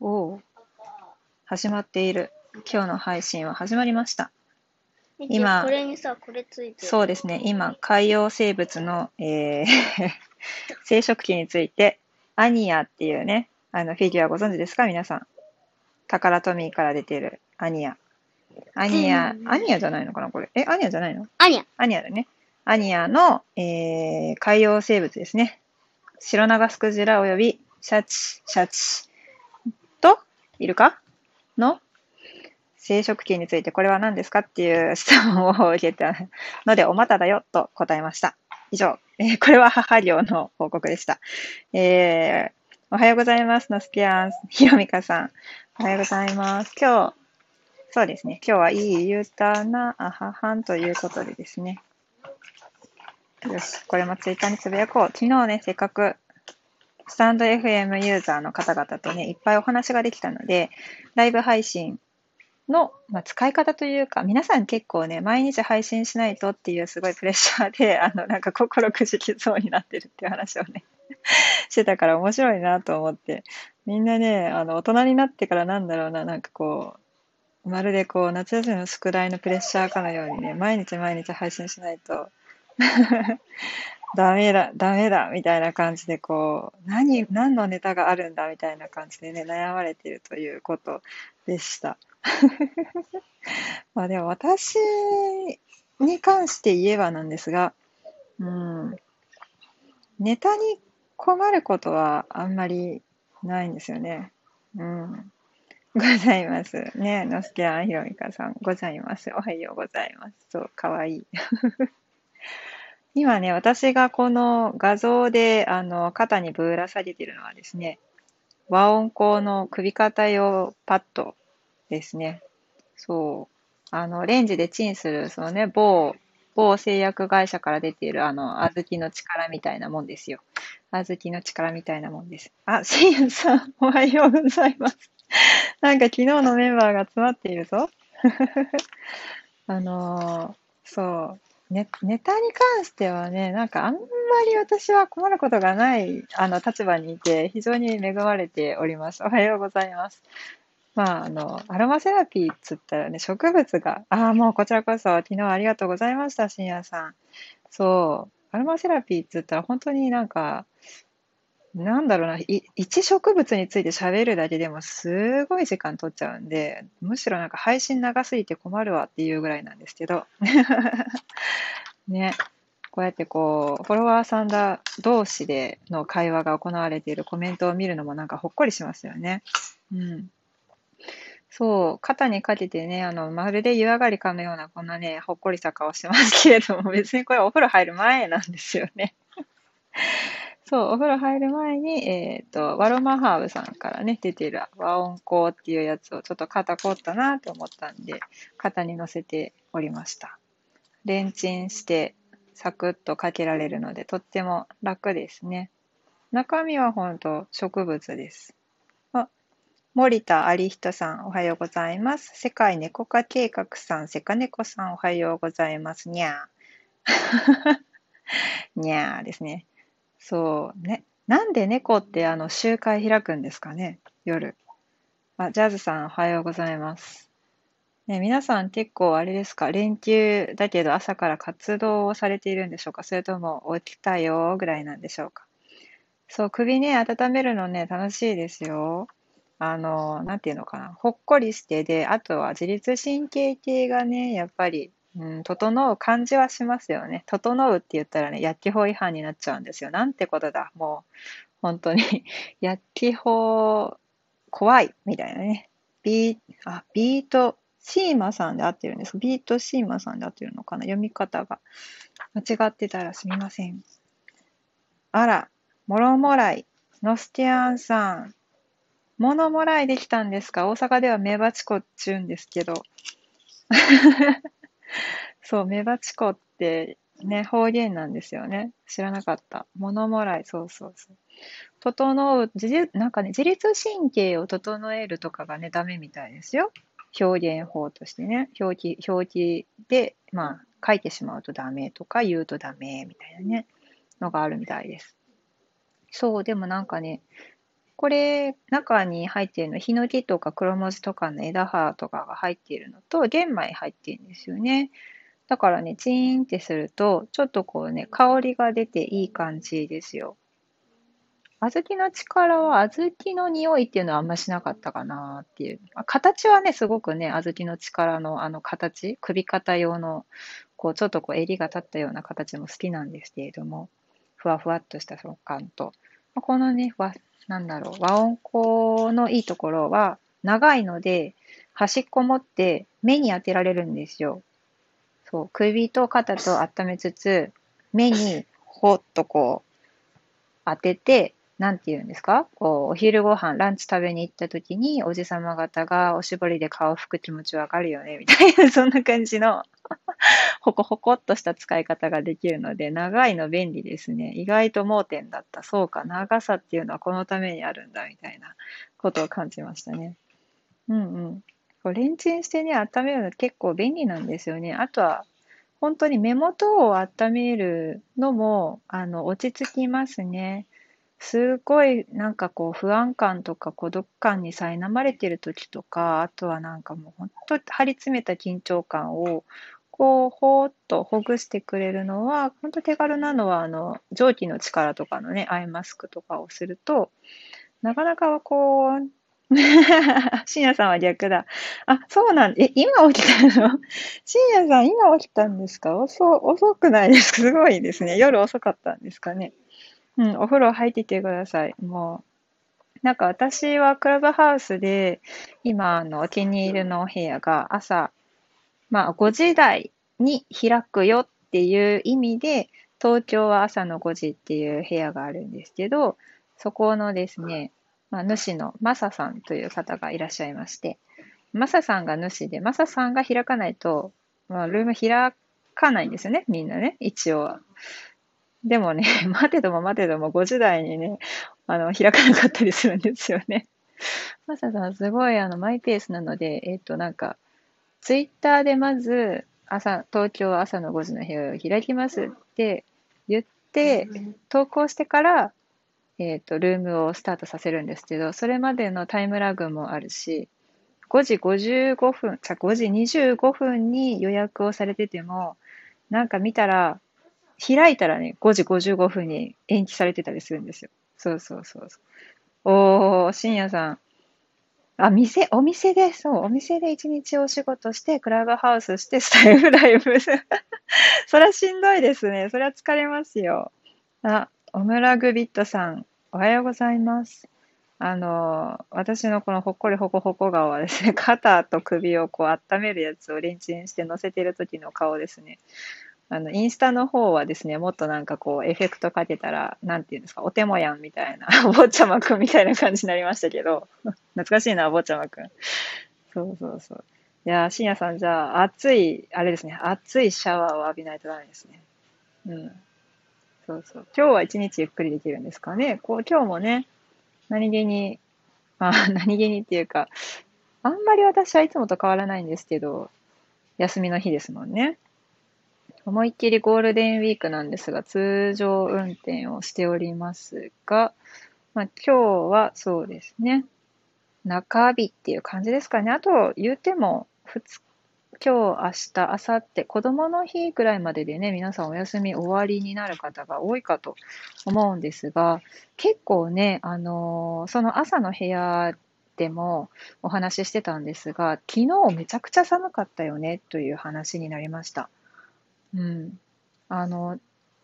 おお。始まっている。今日の配信は始まりました。今これにさ、これついてる。そうですね。今、海洋生物の、えー 生殖器について、アニアっていうね、あのフィギュアご存知ですか？皆さん。タカラトミーから出てるアニア。アニアう、んアニアじゃないのかなこれ？え、アニアじゃないの？アニャ。アニアだね。アニアの、えー海洋生物ですね。シロナガスクジラおよびシャチ、シャチと、イルカの？生殖器についてこれは何ですかっていう質問を受けたので、おまただよと答えました。以上。えーこれは母寮の報告でした。えーおはようございます。のすけあん、ひろみかさん。おはようございます。今日、そうですね。今日はいいゆうたなあははんということでですね。よし、これもツイッターにつぶやこう。昨日ね、せっかく、スタンド FM ユーザーの方々とね、いっぱいお話ができたので、ライブ配信の、まあ、使い方というか、皆さん結構ね、毎日配信しないとっていうすごいプレッシャーで、あの、なんか心くじきそうになってるっていう話をね、してたから面白いなと思って、みんなね、あの、大人になってからなんだろうな、なんかこう、まるでこう、夏休みの宿題のプレッシャーかのようにね、毎日毎日配信しないと、ダメだ、ダメだ、みたいな感じで、こう、何、何のネタがあるんだ、みたいな感じでね、悩まれているということでした。まあでも私に関して言えばなんですが、うん、ネタに困ることはあんまりないんですよね。うん。ございます。ねのすけあんひろみかさん、ございます。おはようございます。そう、かわいい。今ね、私がこの画像で、あの、肩にぶら下げてるのはですね、和音工の首肩用パッドですね。そう。あの、レンジでチンする、そのね、某、某製薬会社から出ている、あの、小豆の力みたいなもんですよ。小豆の力みたいなもんです。あ、しんやさん、おはようございます。なんか昨日のメンバーが詰まっているぞ。あのーそう。ネネタに関してはね、なんかあんまり私は困ることがないあの立場にいて、非常に恵まれております。おはようございます。まあ、あの、アロマセラピーっつったらね、植物が、ああ、もうこちらこそ、昨日ありがとうございました、深夜さん。そう、アロマセラピーっつったら本当になんか、なんだろうな、い一植物について喋るだけでもすごい時間取っちゃうんで、むしろなんか配信長すぎて困るわっていうぐらいなんですけど。ね。こうやってこう、フォロワーさんだ同士での会話が行われているコメントを見るのもなんかほっこりしますよね。うん。そう、肩にかけてね、あの、まるで湯上がりかのようなこんなね、ほっこりした顔してますけれども、別にこれお風呂入る前なんですよね。そう、お風呂入る前に、えっ、と、ワロマハーブさんからね、出てる和音香っていうやつをちょっと肩凝ったなと思ったんで、肩に乗せておりました。レンチンして、サクッとかけられるので、とっても楽ですね。中身は本当植物です。あ、森田有人さん、おはようございます。世界猫化計画さん、セカネコさん、おはようございます。にゃー。にゃーですね。そうね。なんで猫ってあの集会開くんですかね？夜。あ、ジャズさんおはようございます。ね、皆さん結構あれですか？連休だけど朝から活動をされているんでしょうか？それとも起きたよ？ぐらいなんでしょうか？そう、首ね、温めるのね、楽しいですよ。あの、なんていうのかな？ほっこりしてで、あとは自律神経系がね、やっぱり、うん、整う感じはしますよね。整うって言ったらね、薬機法違反になっちゃうんですよ。なんてことだ。もう、本当に 薬機法、怖い、みたいなね。ビー、あ、ビート、シーマさんで合ってるんですビートシーマさんで合ってるのかな読み方が。間違ってたらすみません。あら、もろもらい、ノスティアンさん。ものもらいできたんですか？大阪ではメバチコって言うんですけど。そう、メバチコってね、方言なんですよね。知らなかった。ものもらい、そうそうそう。整う、自律なんかね、自律神経を整えるとかがね、ダメみたいですよ。表現法としてね。表記、表記で、まあ、書いてしまうとダメとか言うとダメみたいなね、のがあるみたいです。そう、でもなんかね、これ、中に入っているの、ヒノキとか黒文字とかの枝葉とかが入っているのと、玄米入っているんですよね。だからね、チーンってすると、ちょっとこうね、香りが出ていい感じですよ。小豆の力は、小豆の匂いっていうのはあんましなかったかなっていう。形はね、すごくね、小豆の力のあの形、首肩用の、こう、ちょっとこう、襟が立ったような形も好きなんですけれども、ふわふわっとした食感と、このね、わ、なんだろう、和音香のいいところは、長いので、端っこ持って目に当てられるんですよ。そう、首と肩と温めつつ、目にほっとこう、当てて、なんて言うんですか？こう、お昼ご飯、ランチ食べに行った時に、おじさま方がおしぼりで顔拭く気持ちわかるよね、みたいな、そんな感じのほこほこっとした使い方ができるので、長いの便利ですね。意外と盲点だった。そうか、長さっていうのはこのためにあるんだ、みたいなことを感じましたね。うんうん。こうレンチンしてね、温めるの結構便利なんですよね。あとは、本当に目元を温めるのも、あの、落ち着きますね。すごいなんかこう不安感とか孤独感に苛まれてる時とか、あとはなんかもう本当張り詰めた緊張感をこうほーっとほぐしてくれるのは、本当手軽なのはあの蒸気の力とかのね、アイマスクとかをすると、なかなかこう、深夜さんは逆だ。あ、そうなんえ、今起きたの？深夜さん、今起きたんですか？遅、遅くないですか？すごいですね。夜遅かったんですかね？うん、お風呂入っててください。もう、なんか私はクラブハウスで、今、あの、お気に入りのお部屋が朝、まあ、5時台に開くよっていう意味で、東京は朝の5時っていう部屋があるんですけど、そこのですね、まあ、主のマサさんという方がいらっしゃいまして、マサさんが主で、マサさんが開かないと、まあ、ルーム開かないんですよね、みんなね、一応は。でもね、待てども待てども5時台にね、あの、開かなかったりするんですよね。マサさん、すごいあの、マイペースなので、えっ、と、なんか、ツイッターでまず、朝、東京朝の5時の部屋を開きますって言って、投稿してから、えっ、と、ルームをスタートさせるんですけど、それまでのタイムラグもあるし、5時55分、じゃ5時25分に予約をされてても、なんか見たら、開いたらね、5時55分に延期されてたりするんですよ。そうそうそうそう。おー、深夜さん。あ、店、お店で、そう、お店で一日お仕事して、クラブハウスして、スタイフライブ。それはしんどいですね。それは疲れますよ。あ、オムラグビットさん、おはようございます。あの、私のこのほっこりほこほこ顔はですね、肩と首をこう温めるやつをレンチンして乗せてる時の顔ですね。あの、インスタの方はですね、もっとなんかこう、エフェクトかけたら、なんていうんですか、お手もやんみたいな、お 坊ちゃまくんみたいな感じになりましたけど、懐かしいな、お坊ちゃまくん。そうそうそう。いや深夜さん、じゃあ、暑い、あれですね、暑いシャワーを浴びないとダメですね。うん。そうそう。今日は一日ゆっくりできるんですかね？こう、今日もね、何気に、まあ、何気にっていうか、あんまり私はいつもと変わらないんですけど、休みの日ですもんね。思いっきりゴールデンウィークなんですが、通常運転をしておりますが、まあ、今日はそうですね、中日っていう感じですかね。あと、言うても、2今日、明日、明後日、子供の日ぐらいまででね、皆さんお休み終わりになる方が多いかと思うんですが、結構ね、あのー、その朝の部屋でもお話ししてたんですが、昨日めちゃくちゃ寒かったよねという話になりました。うん。あの、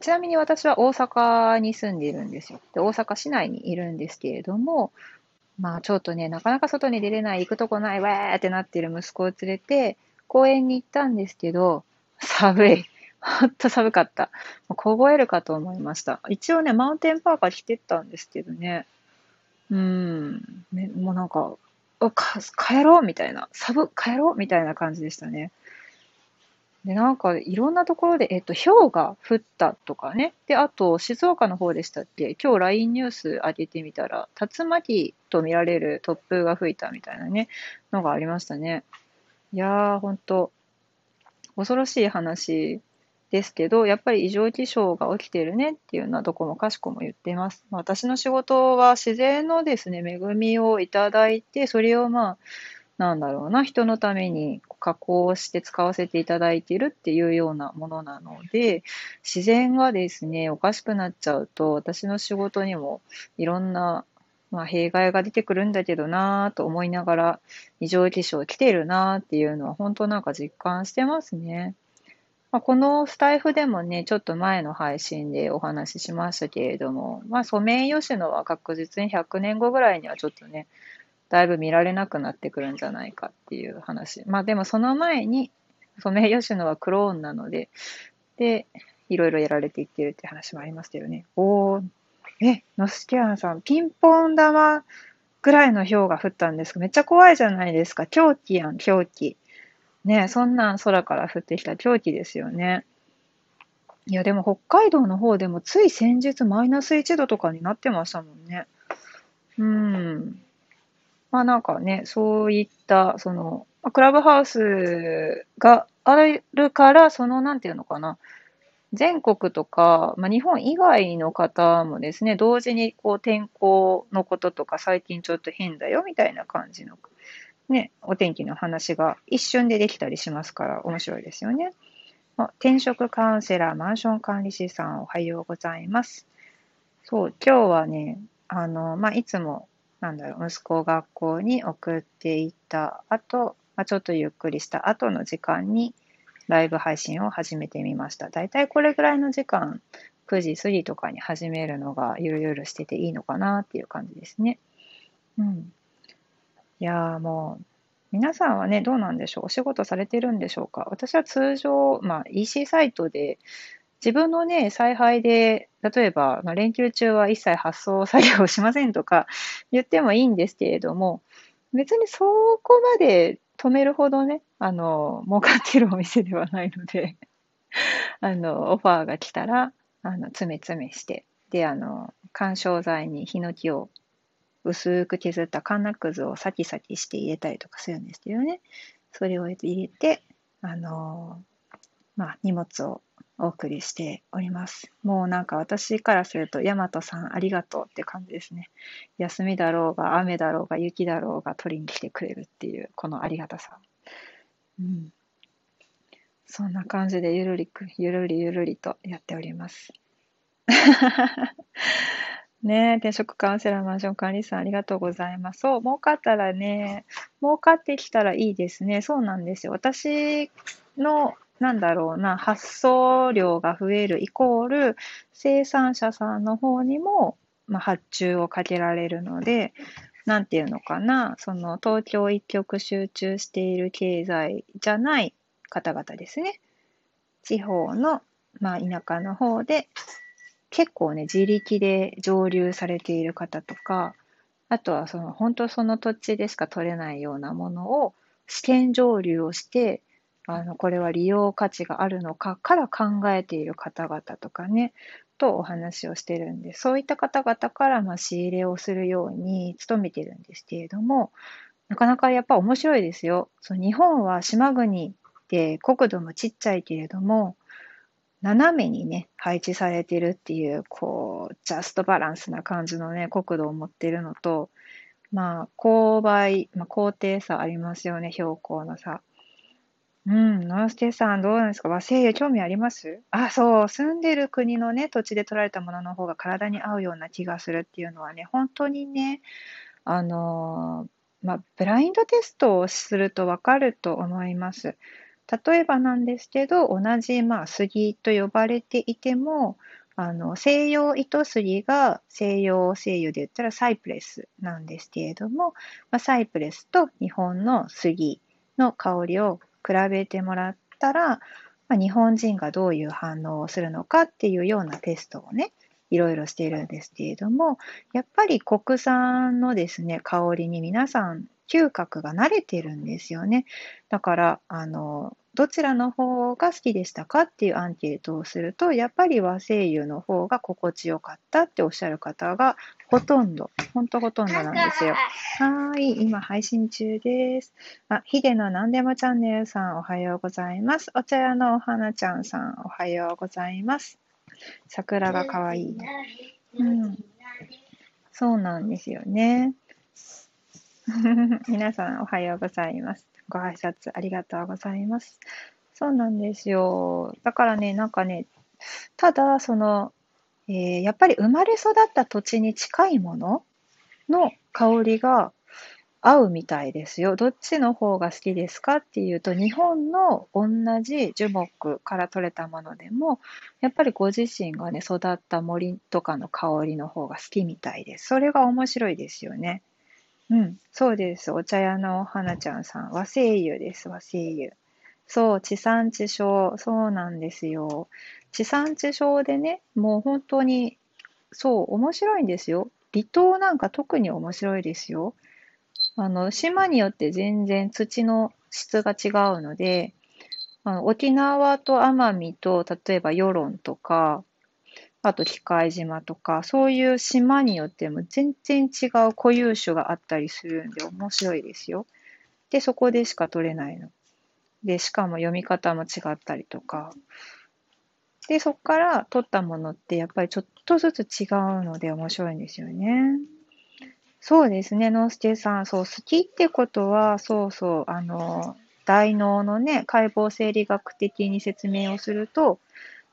ちなみに私は大阪に住んでいるんですよ。で、大阪市内にいるんですけれども、まあちょっとね、なかなか外に出れない、行くとこない、わーってなっている息子を連れて、公園に行ったんですけど、寒い。ほんと寒かった。凍えるかと思いました。一応ね、マウンテンパーカー着てったんですけどね。うん。ね、もうなんか、か帰ろうみたいな。寒、帰ろうみたいな感じでしたね。で、なんかいろんなところで、えっと、氷が降ったとかね。で、あと、静岡の方でしたっけ？今日 LINE ニュース上げてみたら、竜巻と見られる突風が吹いたみたいなね、のがありましたね。いやー、ほんと、恐ろしい話ですけど、やっぱり異常気象が起きてるねっていうのはどこもかしこも言っています。私の仕事は自然のですね、恵みをいただいて、それをまあ、なんだろうな、人のために加工して使わせていただいているっていうようなものなので、自然がですね、おかしくなっちゃうと、私の仕事にもいろんな、まあ、弊害が出てくるんだけどなぁと思いながら、異常気象来てるなぁっていうのは本当なんか実感してますね。まあ、このスタイフでもね、ちょっと前の配信でお話ししましたけれども、まあ、ソメイヨシノは確実に100年後ぐらいにはちょっとね、だいぶ見られなくなってくるんじゃないかっていう話。まあでもその前に、ソメイヨシノはクローンなので、で、いろいろやられていってるって話もありましたよね。おー、え、ノスキアンさん、ピンポン玉ぐらいの氷が降ったんですか？めっちゃ怖いじゃないですか。狂気やん、狂気。ねそんなん空から降ってきた狂気ですよね。いや、でも北海道の方でもつい先日マイナス1度とかになってましたもんね。うん。まあなんかね、そういった、その、クラブハウスがあるから、その、なんていうのかな、全国とか、まあ、日本以外の方もですね、同時にこう天候のこととか、最近ちょっと変だよみたいな感じの、ね、お天気の話が一瞬でできたりしますから、面白いですよね。転職カウンセラー、マンション管理士さん、おはようございます。そう、今日はね、あの、まあ、いつもなんだろう、息子を学校に送っていった後、まあ、ちょっとゆっくりした後の時間にライブ配信を始めてみました。だいたいこれぐらいの時間、9時過ぎとかに始めるのがゆるゆるしてていいのかなっていう感じですね。うん。いやーもう、皆さんはね、どうなんでしょうお仕事されてるんでしょうか私は通常、まあ、EC サイトで自分のね、采配で、例えば、まあ、連休中は一切発送作業しませんとか言ってもいいんですけれども、別にそこまで止めるほどね、あの、儲かってるお店ではないので あの、オファーが来たら、あの、詰め詰めして、で、あの、緩衝材にヒノキを薄く削ったカンナくずをサキサキして入れたりとかするんですけどね。それを入れて、あの、まあ、荷物をお送りしております。もうなんか私からすると、ヤマトさんありがとうって感じですね。休みだろうが、雨だろうが、雪だろうが取りに来てくれるっていう、このありがたさ。うん。そんな感じでゆるりく、ゆるりゆるりとやっております。ねえ、転職カウンセラーマンション管理さんありがとうございます。そう、儲かったらね、儲かってきたらいいですね。そうなんですよ。私のなんだろうな、発送量が増えるイコール、生産者さんの方にも、まあ、発注をかけられるので、なんていうのかな、その東京一極集中している経済じゃない方々ですね。地方の、まあ、田舎の方で、結構ね、自力で上流されている方とか、あとはその本当その土地でしか取れないようなものを試験上流をして、あの、これは利用価値があるのかから考えている方々とかね、とお話をしてるんで、そういった方々からま仕入れをするように努めてるんですけれども、なかなかやっぱ面白いですよ。そう日本は島国で国土もちっちゃいけれども、斜めにね、配置されてるっていう、こう、ジャストバランスな感じのね、国土を持ってるのと、まあ、勾配、まあ、高低差ありますよね、標高の差。うん、ノースケさん、どうなんですか？和製油興味あります？あ、そう、住んでる国のね、土地で取られたものの方が体に合うような気がするっていうのはね、本当にね、あのー、まあ、ブラインドテストをするとわかると思います。例えばなんですけど、同じ、まあ、杉と呼ばれていても、あの、西洋糸杉が西洋精油で言ったらサイプレスなんですけれども、まあ、サイプレスと日本の杉の香りを比べてもらったら、まあ、日本人がどういう反応をするのかっていうようなテストをね、いろいろしているんですけれども、やっぱり国産のですね、香りに皆さん嗅覚が慣れてるんですよね。だから、あの、どちらの方が好きでしたかっていうアンケートをすると、やっぱり和声優の方が心地よかったっておっしゃる方がほとんど、ほんとほとんどなんですよ。はーい、今配信中です。あ、ヒデのなんでもチャンネルさんおはようございます。お茶屋のお花ちゃんさんおはようございます。桜がかわいい。うん。そうなんですよね。皆さんおはようございます。ご挨拶ありがとうございます。そうなんですよ。だからね、なんかね、ただ、その、えー、やっぱり生まれ育った土地に近いものの香りが合うみたいですよ。どっちの方が好きですかっていうと、日本の同じ樹木から取れたものでも、やっぱりご自身がね、育った森とかの香りの方が好きみたいです。それが面白いですよね。うん、そうです。お茶屋の花ちゃんさん。和声優です、和声優。そう、地産地消。そうなんですよ。地産地消でね、もう本当に、そう、面白いんですよ。離島なんか特に面白いですよ。あの、島によって全然土の質が違うので、あの沖縄と奄美と、例えば与論とか、あと機械島とか、そういう島によっても全然違う固有種があったりするんで面白いですよ。で、そこでしか取れないの。で、しかも読み方も違ったりとか。で、そこから取ったものってやっぱりちょっとずつ違うので面白いんですよね。そうですね、ノースケさん。そう、好きってことは、そうそう、あの、大脳のね、解剖生理学的に説明をすると、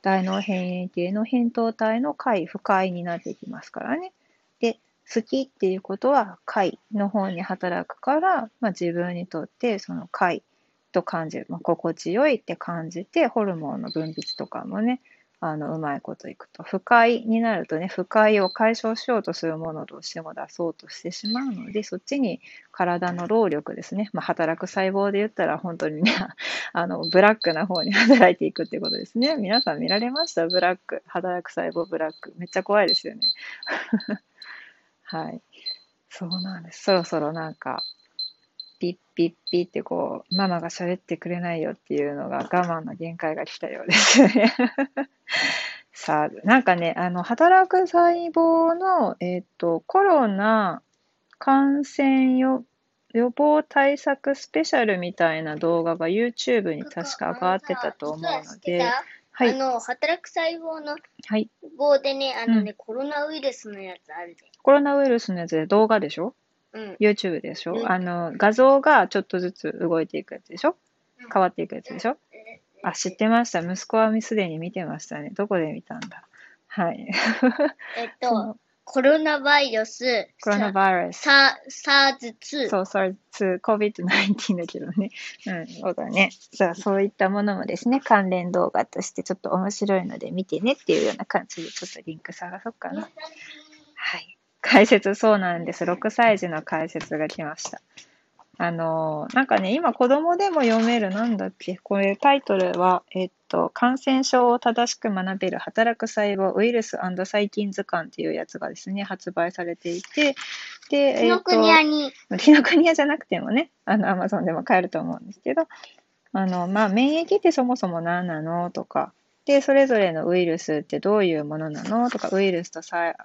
大脳辺縁系の扁桃体の解、不快になってきますからね。で、好きっていうことは解の方に働くから、まあ、自分にとってその解と感じる、まあ、心地よいって感じて、ホルモンの分泌とかもね、あの、うまいこといくと。不快になるとね、不快を解消しようとするものをどうしても出そうとしてしまうので、そっちに体の労力ですね。まあ、働く細胞で言ったら本当にね、あの、ブラックな方に働いていくってことですね。皆さん見られました？ブラック。働く細胞ブラック。めっちゃ怖いですよね。はい。そうなんです。そろそろなんか、ピッピッピッってこう、ママが喋ってくれないよっていうのが我慢の限界が来たようですね。さあ、なんかね、あの、働く細胞の、えっ、と、コロナ感染予予防対策スペシャルみたいな動画が YouTube に確か上がってたと思うので、はい、あの、働く細胞の棒でね、はい、あのね、うん、コロナウイルスのやつあるで。コロナウイルスのやつで動画でしょうん、YouTube でしょ、うん、あの、画像がちょっとずつ動いていくやつでしょ？変わっていくやつでしょ？あ、知ってました。息子はすでに見てましたね。どこで見たんだ？はい。えっと、コロナバイルス、コロナバイルス、SARS2。そう、SARS2、COVID-19 だけどね。うん、そうだね。じゃあ、そういったものもですね、関連動画としてちょっと面白いので見てねっていうような感じで、ちょっとリンク探そうかな。はい。解説、そうなんです。6歳児の解説が来ました。あの、なんかね、今子供でも読める、なんだっけ、これタイトルは、えっと、感染症を正しく学べる働く細胞ウイルス細菌図鑑っていうやつがですね、発売されていて、で、紀ノ国屋に。紀ノ国屋じゃなくてもね、あの、アマゾンでも買えると思うんですけど、あの、まあ、免疫ってそもそも何なのとか、で、それぞれのウイルスってどういうものなの？とか、ウイルスと細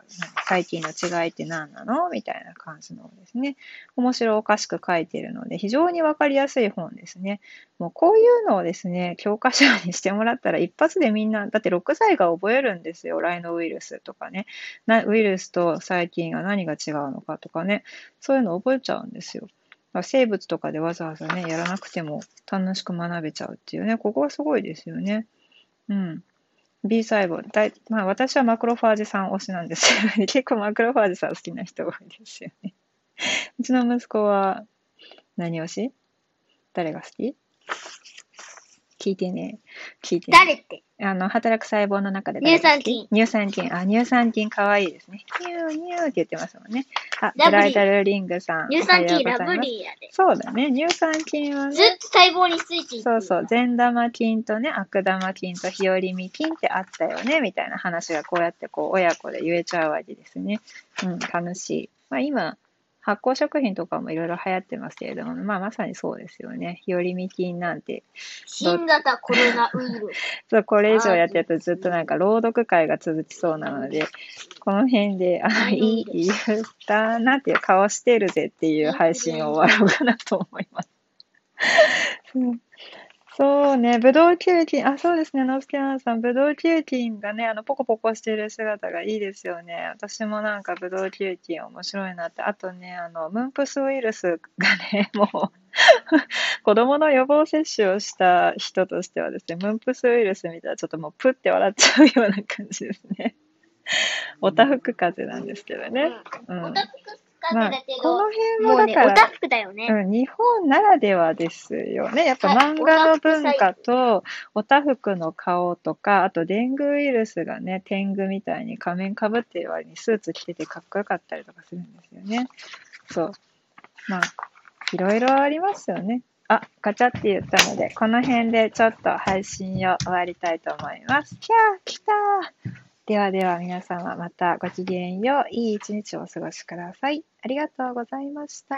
菌の違いって何なの？みたいな感じのですね、面白おかしく書いているので、非常にわかりやすい本ですね。もうこういうのをですね、教科書にしてもらったら一発でみんな、だって6歳が覚えるんですよ。ライノウイルスとかね。なウイルスと細菌は何が違うのかとかね。そういうの覚えちゃうんですよ。生物とかでわざわざね、やらなくても楽しく学べちゃうっていうね、ここはすごいですよね。うん。B 細胞。だいまあ私はマクロファージさん推しなんですよね。結構マクロファージさん好きな人多いですよね。うちの息子は何推し？誰が好き？聞いてね。聞いてね。誰って？あの、働く細胞の中で乳酸菌。乳酸菌。あ、乳酸菌かわいいですね。ニューニューって言ってますもんね。あ、ブライダルリングさん。乳酸菌ラブリーやで。そうだね。乳酸菌はね。ずっと細胞についていそうそう。善玉菌とね、悪玉菌と日和見菌ってあったよね、みたいな話がこうやってこう、親子で言えちゃうわけですね。うん、楽しい。まあ今、発酵食品とかもいろいろ流行ってますけれども、まあまさにそうですよね。日和見菌なんて。新型コロナウイルス。そう、これ以上やってるとずっとなんか朗読会が続きそうなので、この辺で、あ、いい、言ったなっていう顔してるぜっていう配信を終わろうかなと思います。そ うね、ブドウ球菌、あ、そうですね、ノースケアンさん、ブドウ球菌がね、あの、ポコポコしてる姿がいいですよね。私もなんかブドウ球菌面白いなって。あとね、あの、ムンプスウイルスがね、もう子供の予防接種をした人としてはですね、ムンプスウイルス見たらちょっともうプって笑っちゃうような感じですね。おたふく風邪なんですけどね。うん。まあ、この辺もだから、ね、オタだよね、うん、日本ならではですよね。やっぱ漫画の文化と、おたふくの顔とか、あとデングウイルスがね、天狗みたいに仮面かぶってる割にスーツ着ててかっこよかったりとかするんですよね。そう。まあ、いろいろありますよね。あ、ガチャって言ったので、この辺でちょっと配信を終わりたいと思います。キャー来たーではでは皆様またごきげんよう。いい一日をお過ごしください。ありがとうございました。